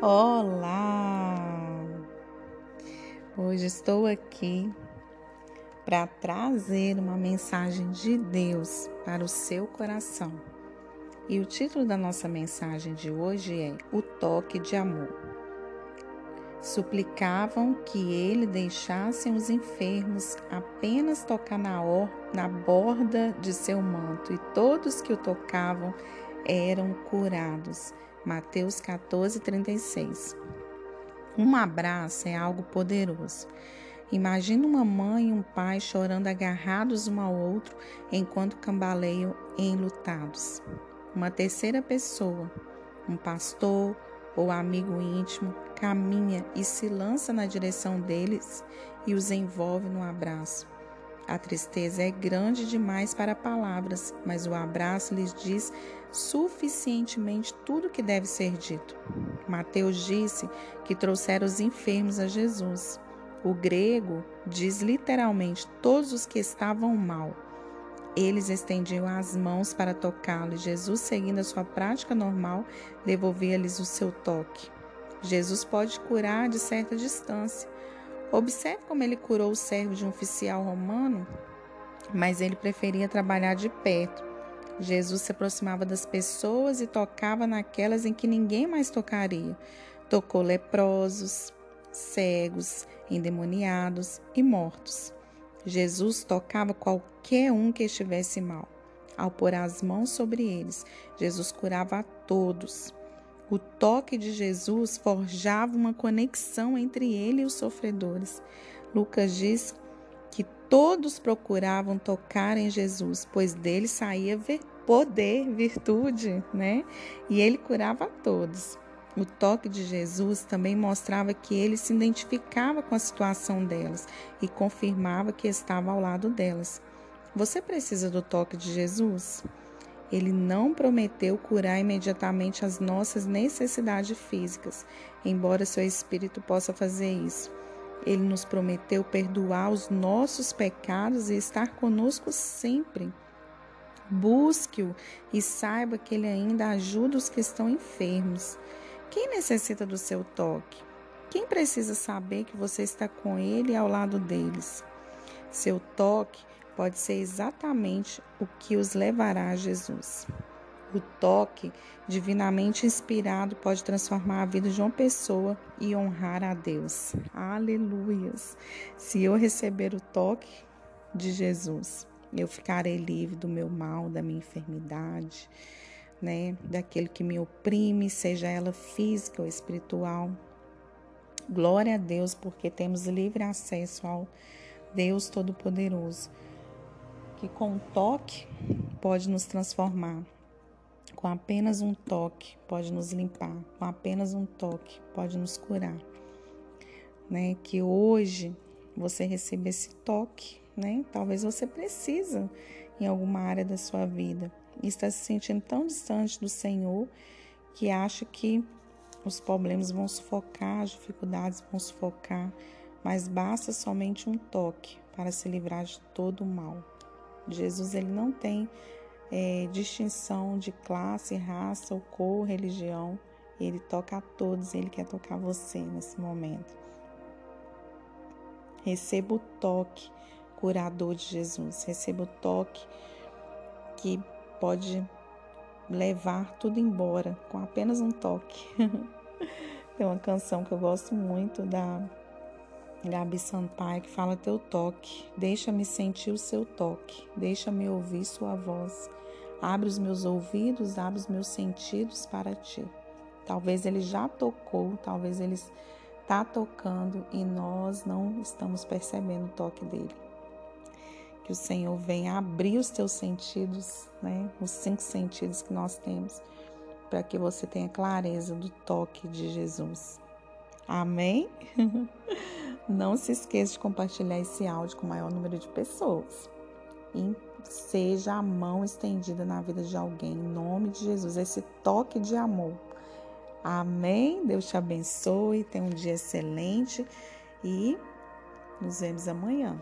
Olá! Hoje estou aqui para trazer uma mensagem de Deus para o seu coração. E o título da nossa mensagem de hoje é O Toque de Amor. Suplicavam que ele deixasse os enfermos apenas tocar na, or, na borda de seu manto, e todos que o tocavam eram curados. Mateus 14, 36. Um abraço é algo poderoso. Imagina uma mãe e um pai chorando agarrados um ao outro enquanto cambaleiam enlutados. Uma terceira pessoa, um pastor ou amigo íntimo, caminha e se lança na direção deles e os envolve num abraço. A tristeza é grande demais para palavras, mas o abraço lhes diz suficientemente tudo o que deve ser dito. Mateus disse que trouxeram os enfermos a Jesus. O grego diz literalmente todos os que estavam mal. Eles estendiam as mãos para tocá-lo e Jesus, seguindo a sua prática normal, devolvia-lhes o seu toque. Jesus pode curar de certa distância, Observe como ele curou o servo de um oficial romano, mas ele preferia trabalhar de perto. Jesus se aproximava das pessoas e tocava naquelas em que ninguém mais tocaria. Tocou leprosos, cegos, endemoniados e mortos. Jesus tocava qualquer um que estivesse mal. Ao pôr as mãos sobre eles, Jesus curava a todos. O toque de Jesus forjava uma conexão entre ele e os sofredores. Lucas diz que todos procuravam tocar em Jesus, pois dele saía poder, virtude, né? E ele curava a todos. O toque de Jesus também mostrava que ele se identificava com a situação delas e confirmava que estava ao lado delas. Você precisa do toque de Jesus? Ele não prometeu curar imediatamente as nossas necessidades físicas, embora seu Espírito possa fazer isso. Ele nos prometeu perdoar os nossos pecados e estar conosco sempre. Busque-o e saiba que ele ainda ajuda os que estão enfermos. Quem necessita do seu toque? Quem precisa saber que você está com ele e ao lado deles? Seu toque pode ser exatamente o que os levará a Jesus. O toque divinamente inspirado pode transformar a vida de uma pessoa e honrar a Deus. Aleluias! Se eu receber o toque de Jesus, eu ficarei livre do meu mal, da minha enfermidade, né, daquele que me oprime, seja ela física ou espiritual. Glória a Deus, porque temos livre acesso ao Deus Todo-Poderoso que com um toque pode nos transformar, com apenas um toque pode nos limpar, com apenas um toque pode nos curar. Né? Que hoje você receba esse toque, né? Talvez você precisa em alguma área da sua vida e está se sentindo tão distante do Senhor que acha que os problemas vão sufocar, as dificuldades vão sufocar, mas basta somente um toque para se livrar de todo o mal. Jesus ele não tem é, distinção de classe, raça ou cor, religião. Ele toca a todos, ele quer tocar você nesse momento. Receba o toque curador de Jesus. Receba o toque que pode levar tudo embora com apenas um toque. Tem uma canção que eu gosto muito da Gabi Sampaio que fala teu toque, deixa-me sentir o seu toque, deixa-me ouvir sua voz. Abre os meus ouvidos, abre os meus sentidos para ti. Talvez ele já tocou, talvez ele está tocando e nós não estamos percebendo o toque dele. Que o Senhor venha abrir os teus sentidos, né? Os cinco sentidos que nós temos, para que você tenha clareza do toque de Jesus. Amém? Não se esqueça de compartilhar esse áudio com o maior número de pessoas. E seja a mão estendida na vida de alguém, em nome de Jesus, esse toque de amor. Amém? Deus te abençoe, tenha um dia excelente e nos vemos amanhã.